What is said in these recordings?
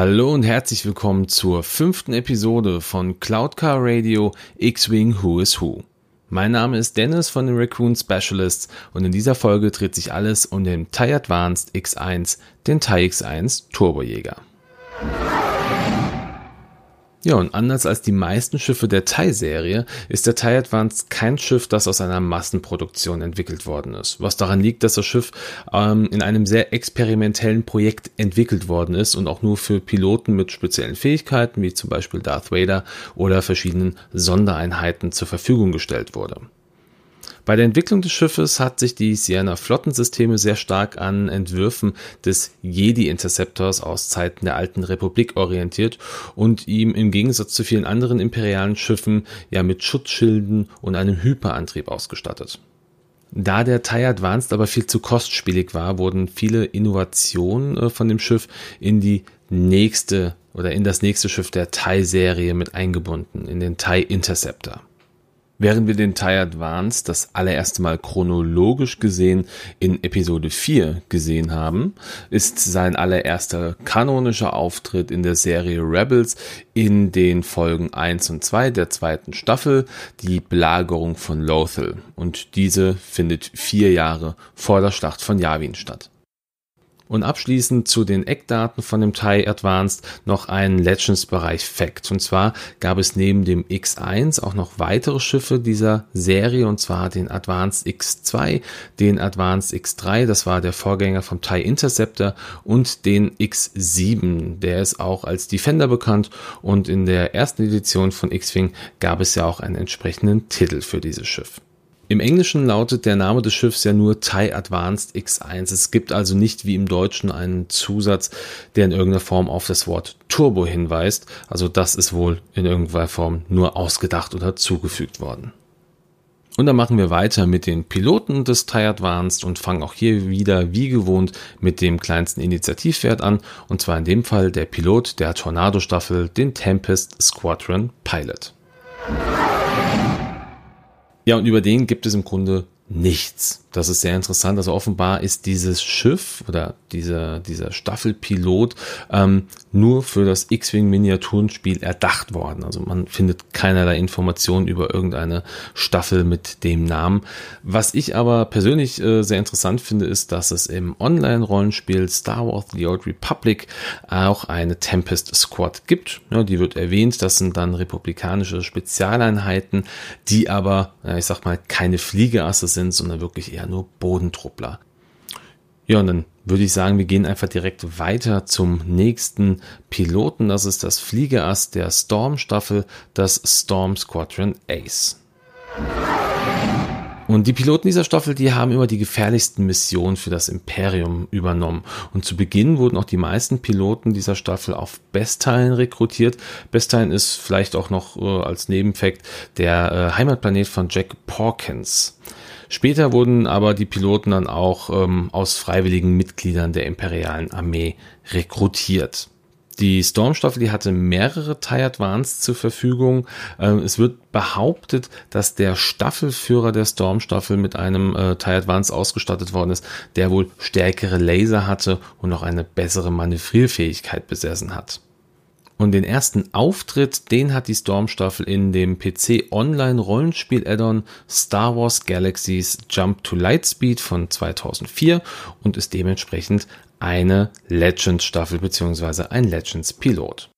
Hallo und herzlich willkommen zur fünften Episode von Cloud Car Radio X-Wing Who is Who. Mein Name ist Dennis von den Raccoon Specialists und in dieser Folge dreht sich alles um den TIE Advanced X1, den TIE X1 Turbojäger. Ja, und anders als die meisten Schiffe der TIE-Serie ist der TIE Advance kein Schiff, das aus einer Massenproduktion entwickelt worden ist. Was daran liegt, dass das Schiff ähm, in einem sehr experimentellen Projekt entwickelt worden ist und auch nur für Piloten mit speziellen Fähigkeiten, wie zum Beispiel Darth Vader oder verschiedenen Sondereinheiten zur Verfügung gestellt wurde. Bei der Entwicklung des Schiffes hat sich die Sienna Flottensysteme sehr stark an Entwürfen des Jedi Interceptors aus Zeiten der alten Republik orientiert und ihm im Gegensatz zu vielen anderen imperialen Schiffen ja mit Schutzschilden und einem Hyperantrieb ausgestattet. Da der TIE Advanced aber viel zu kostspielig war, wurden viele Innovationen äh, von dem Schiff in die nächste oder in das nächste Schiff der TIE-Serie mit eingebunden, in den TIE Interceptor. Während wir den TIE Advance das allererste Mal chronologisch gesehen in Episode 4 gesehen haben, ist sein allererster kanonischer Auftritt in der Serie Rebels in den Folgen 1 und 2 der zweiten Staffel die Belagerung von Lothal und diese findet vier Jahre vor der Schlacht von Yavin statt. Und abschließend zu den Eckdaten von dem TIE Advanced noch ein Legends-Bereich Fact. Und zwar gab es neben dem X1 auch noch weitere Schiffe dieser Serie, und zwar den Advanced X2, den Advanced X3, das war der Vorgänger vom TIE Interceptor, und den X7, der ist auch als Defender bekannt. Und in der ersten Edition von X-Wing gab es ja auch einen entsprechenden Titel für dieses Schiff. Im Englischen lautet der Name des Schiffs ja nur TIE Advanced X1. Es gibt also nicht wie im Deutschen einen Zusatz, der in irgendeiner Form auf das Wort Turbo hinweist. Also das ist wohl in irgendeiner Form nur ausgedacht oder zugefügt worden. Und dann machen wir weiter mit den Piloten des TIE Advanced und fangen auch hier wieder wie gewohnt mit dem kleinsten Initiativwert an. Und zwar in dem Fall der Pilot der Tornado-Staffel, den Tempest Squadron Pilot. Ja, und über den gibt es im Grunde nichts. Das ist sehr interessant. Also offenbar ist dieses Schiff oder dieser, dieser Staffelpilot ähm, nur für das X-Wing Miniaturenspiel erdacht worden. Also man findet keinerlei Informationen über irgendeine Staffel mit dem Namen. Was ich aber persönlich äh, sehr interessant finde, ist, dass es im Online-Rollenspiel Star Wars The Old Republic auch eine Tempest Squad gibt. Ja, die wird erwähnt. Das sind dann republikanische Spezialeinheiten, die aber, ja, ich sag mal, keine Fliegeasse sind, sondern wirklich eher nur Bodentruppler. Ja, und dann würde ich sagen, wir gehen einfach direkt weiter zum nächsten Piloten. Das ist das Fliegerass der Storm-Staffel, das Storm Squadron Ace. Und die Piloten dieser Staffel, die haben immer die gefährlichsten Missionen für das Imperium übernommen. Und zu Beginn wurden auch die meisten Piloten dieser Staffel auf Bestine rekrutiert. Bestine ist vielleicht auch noch äh, als Nebenfakt der äh, Heimatplanet von Jack Porkins. Später wurden aber die Piloten dann auch ähm, aus freiwilligen Mitgliedern der imperialen Armee rekrutiert. Die Storm-Staffel, die hatte mehrere TIE Advance zur Verfügung. Ähm, es wird behauptet, dass der Staffelführer der Storm-Staffel mit einem äh, TIE Advance ausgestattet worden ist, der wohl stärkere Laser hatte und auch eine bessere Manövrierfähigkeit besessen hat. Und den ersten Auftritt, den hat die Storm-Staffel in dem PC Online Rollenspiel Addon Star Wars Galaxies Jump to Lightspeed von 2004 und ist dementsprechend eine Legends-Staffel beziehungsweise ein Legends-Pilot.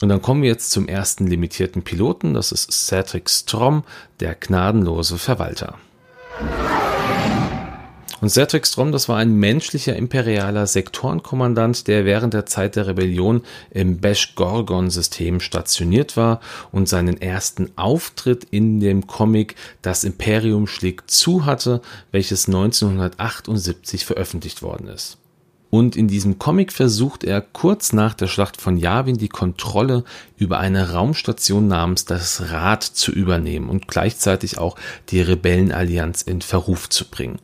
Und dann kommen wir jetzt zum ersten limitierten Piloten, das ist Cedric Strom, der gnadenlose Verwalter. Und Cedric Strom, das war ein menschlicher imperialer Sektorenkommandant, der während der Zeit der Rebellion im Besh-Gorgon-System stationiert war und seinen ersten Auftritt in dem Comic Das Imperium schlägt zu hatte, welches 1978 veröffentlicht worden ist. Und in diesem Comic versucht er kurz nach der Schlacht von Yavin die Kontrolle über eine Raumstation namens das Rad zu übernehmen und gleichzeitig auch die Rebellenallianz in Verruf zu bringen.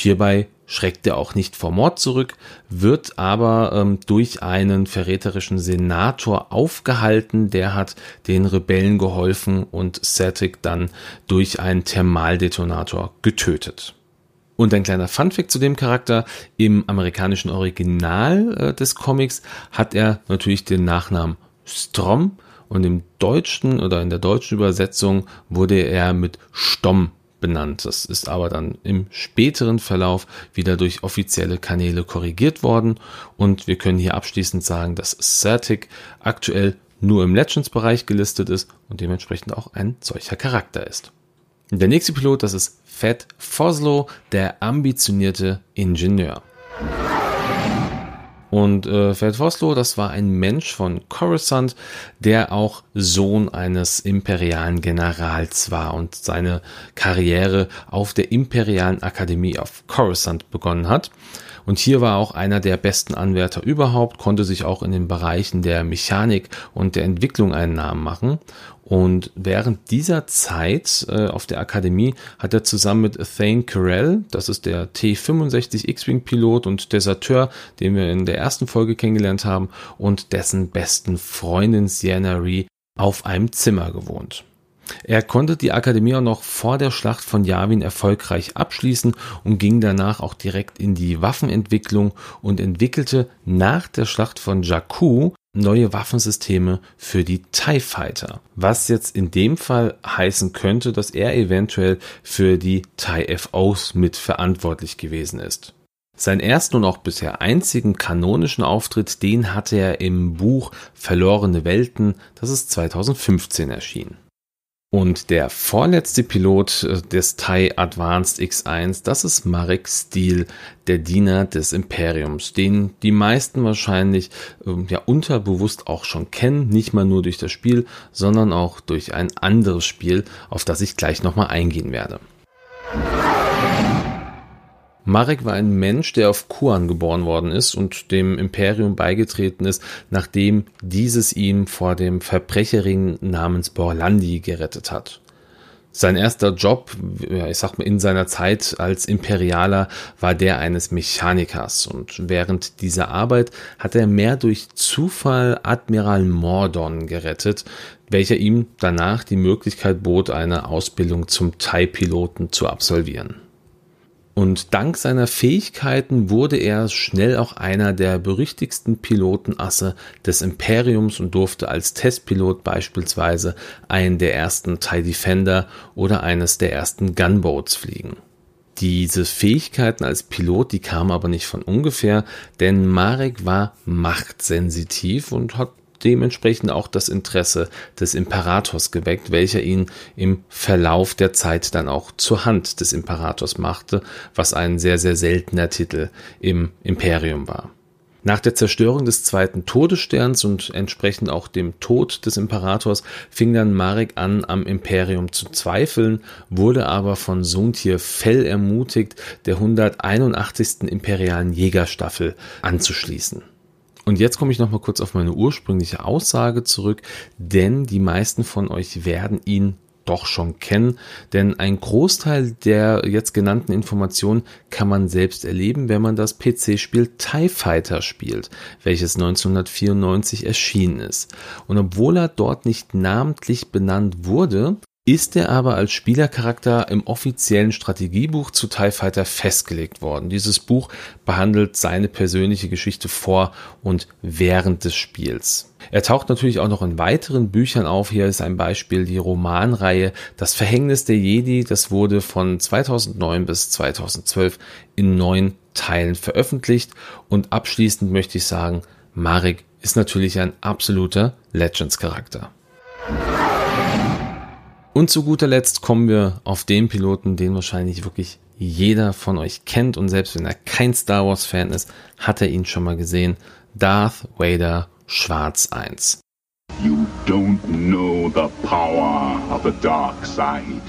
Hierbei schreckt er auch nicht vor Mord zurück, wird aber ähm, durch einen verräterischen Senator aufgehalten, der hat den Rebellen geholfen und Cedric dann durch einen Thermaldetonator getötet. Und ein kleiner Funfact zu dem Charakter. Im amerikanischen Original äh, des Comics hat er natürlich den Nachnamen Strom und im deutschen oder in der deutschen Übersetzung wurde er mit Stomm benannt. Das ist aber dann im späteren Verlauf wieder durch offizielle Kanäle korrigiert worden und wir können hier abschließend sagen, dass Certic aktuell nur im Legends-Bereich gelistet ist und dementsprechend auch ein solcher Charakter ist. Der nächste Pilot, das ist Fat Foslow, der ambitionierte Ingenieur. Und äh, Fred Foslo, das war ein Mensch von Coruscant, der auch Sohn eines imperialen Generals war und seine Karriere auf der Imperialen Akademie auf Coruscant begonnen hat. Und hier war auch einer der besten Anwärter überhaupt, konnte sich auch in den Bereichen der Mechanik und der Entwicklung einen Namen machen. Und während dieser Zeit äh, auf der Akademie hat er zusammen mit Thane Carell, das ist der T65 X-Wing-Pilot und Deserteur, den wir in der ersten Folge kennengelernt haben, und dessen besten Freundin Sienna Ree auf einem Zimmer gewohnt. Er konnte die Akademie auch noch vor der Schlacht von Yavin erfolgreich abschließen und ging danach auch direkt in die Waffenentwicklung und entwickelte nach der Schlacht von Jakku neue Waffensysteme für die TIE Fighter. Was jetzt in dem Fall heißen könnte, dass er eventuell für die TIE FOs mitverantwortlich gewesen ist. Seinen ersten und auch bisher einzigen kanonischen Auftritt, den hatte er im Buch Verlorene Welten, das ist 2015 erschienen. Und der vorletzte Pilot äh, des TIE Advanced X1, das ist Marek Steele, der Diener des Imperiums, den die meisten wahrscheinlich ähm, ja unterbewusst auch schon kennen, nicht mal nur durch das Spiel, sondern auch durch ein anderes Spiel, auf das ich gleich nochmal eingehen werde. Marek war ein Mensch, der auf Kuan geboren worden ist und dem Imperium beigetreten ist, nachdem dieses ihn vor dem Verbrecherring namens Borlandi gerettet hat. Sein erster Job, ich sag mal, in seiner Zeit als Imperialer war der eines Mechanikers und während dieser Arbeit hat er mehr durch Zufall Admiral Mordon gerettet, welcher ihm danach die Möglichkeit bot, eine Ausbildung zum TIE-Piloten zu absolvieren. Und dank seiner Fähigkeiten wurde er schnell auch einer der berüchtigsten Pilotenasse des Imperiums und durfte als Testpilot beispielsweise einen der ersten TIE Defender oder eines der ersten Gunboats fliegen. Diese Fähigkeiten als Pilot, die kamen aber nicht von ungefähr, denn Marek war machtsensitiv und hat dementsprechend auch das Interesse des Imperators geweckt, welcher ihn im Verlauf der Zeit dann auch zur Hand des Imperators machte, was ein sehr, sehr seltener Titel im Imperium war. Nach der Zerstörung des zweiten Todessterns und entsprechend auch dem Tod des Imperators fing dann Marek an, am Imperium zu zweifeln, wurde aber von Suntir Fell ermutigt, der 181. imperialen Jägerstaffel anzuschließen. Und jetzt komme ich noch mal kurz auf meine ursprüngliche Aussage zurück, denn die meisten von euch werden ihn doch schon kennen, denn ein Großteil der jetzt genannten Informationen kann man selbst erleben, wenn man das PC-Spiel TIE Fighter spielt, welches 1994 erschienen ist. Und obwohl er dort nicht namentlich benannt wurde, ist er aber als Spielercharakter im offiziellen Strategiebuch zu TIE Fighter festgelegt worden. Dieses Buch behandelt seine persönliche Geschichte vor und während des Spiels. Er taucht natürlich auch noch in weiteren Büchern auf. Hier ist ein Beispiel die Romanreihe Das Verhängnis der Jedi. Das wurde von 2009 bis 2012 in neun Teilen veröffentlicht. Und abschließend möchte ich sagen, Marek ist natürlich ein absoluter Legends-Charakter. Und zu guter Letzt kommen wir auf den Piloten, den wahrscheinlich wirklich jeder von euch kennt und selbst wenn er kein Star Wars Fan ist, hat er ihn schon mal gesehen. Darth Vader Schwarz 1. You don't know the power of the dark side.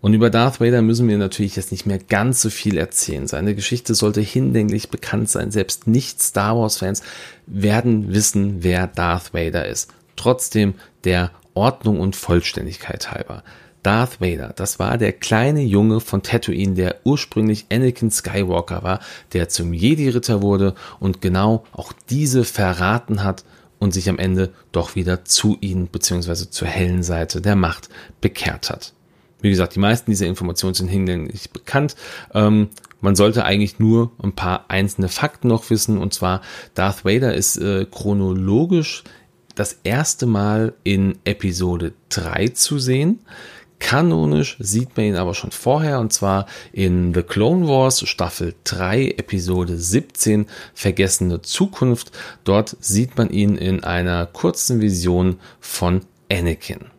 Und über Darth Vader müssen wir natürlich jetzt nicht mehr ganz so viel erzählen. Seine Geschichte sollte hinlänglich bekannt sein. Selbst nicht Star Wars Fans werden wissen, wer Darth Vader ist. Trotzdem der Ordnung und Vollständigkeit halber. Darth Vader, das war der kleine Junge von Tatooine, der ursprünglich Anakin Skywalker war, der zum Jedi-Ritter wurde und genau auch diese verraten hat und sich am Ende doch wieder zu ihnen bzw. zur hellen Seite der Macht bekehrt hat. Wie gesagt, die meisten dieser Informationen sind hinlänglich bekannt. Ähm, man sollte eigentlich nur ein paar einzelne Fakten noch wissen. Und zwar, Darth Vader ist äh, chronologisch das erste Mal in Episode 3 zu sehen. Kanonisch sieht man ihn aber schon vorher und zwar in The Clone Wars Staffel 3 Episode 17 Vergessene Zukunft. Dort sieht man ihn in einer kurzen Vision von Anakin.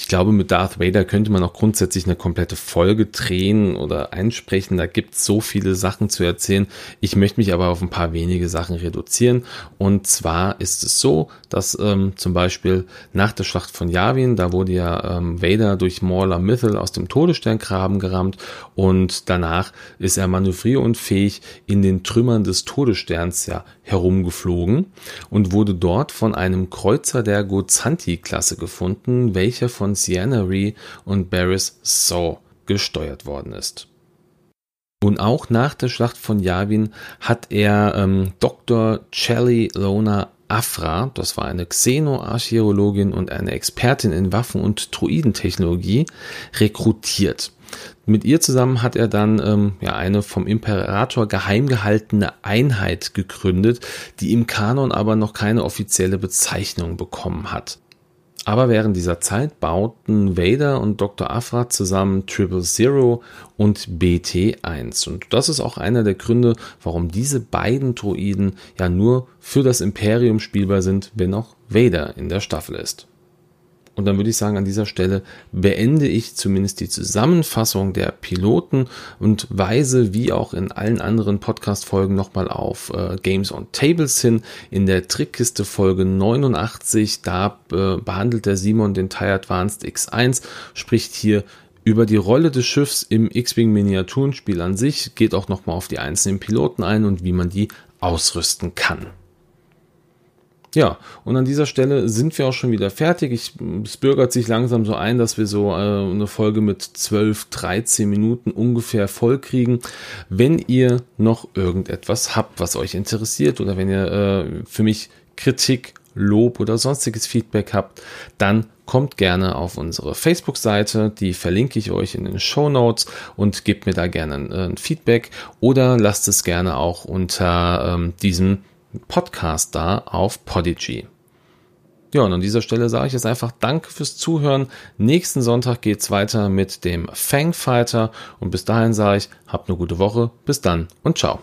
Ich glaube, mit Darth Vader könnte man auch grundsätzlich eine komplette Folge drehen oder einsprechen. Da gibt es so viele Sachen zu erzählen. Ich möchte mich aber auf ein paar wenige Sachen reduzieren. Und zwar ist es so, dass ähm, zum Beispiel nach der Schlacht von Yavin, da wurde ja ähm, Vader durch Mauler Mythel aus dem Todessterngraben gerammt und danach ist er manövrierunfähig in den Trümmern des Todessterns ja herumgeflogen und wurde dort von einem Kreuzer der Gozanti-Klasse gefunden, welcher von Sienna und Barris Saw gesteuert worden ist. Und auch nach der Schlacht von Yavin hat er ähm, Dr. Chelly Lona Afra, das war eine Xenoarchäologin und eine Expertin in Waffen- und Druidentechnologie, rekrutiert. Mit ihr zusammen hat er dann ähm, ja eine vom Imperator geheim gehaltene Einheit gegründet, die im Kanon aber noch keine offizielle Bezeichnung bekommen hat. Aber während dieser Zeit bauten Vader und Dr. Afra zusammen Triple Zero und BT1. Und das ist auch einer der Gründe, warum diese beiden Droiden ja nur für das Imperium spielbar sind, wenn auch Vader in der Staffel ist. Und dann würde ich sagen, an dieser Stelle beende ich zumindest die Zusammenfassung der Piloten und weise wie auch in allen anderen Podcast-Folgen nochmal auf äh, Games on Tables hin. In der Trickkiste Folge 89, da äh, behandelt der Simon den TIE Advanced X1, spricht hier über die Rolle des Schiffs im X-Wing Miniaturenspiel an sich, geht auch nochmal auf die einzelnen Piloten ein und wie man die ausrüsten kann. Ja, und an dieser Stelle sind wir auch schon wieder fertig. Ich, es bürgert sich langsam so ein, dass wir so äh, eine Folge mit 12, 13 Minuten ungefähr voll kriegen. Wenn ihr noch irgendetwas habt, was euch interessiert oder wenn ihr äh, für mich Kritik, Lob oder sonstiges Feedback habt, dann kommt gerne auf unsere Facebook-Seite, die verlinke ich euch in den Show Notes und gebt mir da gerne ein, ein Feedback oder lasst es gerne auch unter ähm, diesem Podcast da auf Podigy. Ja, und an dieser Stelle sage ich jetzt einfach Danke fürs Zuhören. Nächsten Sonntag geht's weiter mit dem Fangfighter und bis dahin sage ich, habt eine gute Woche. Bis dann und ciao.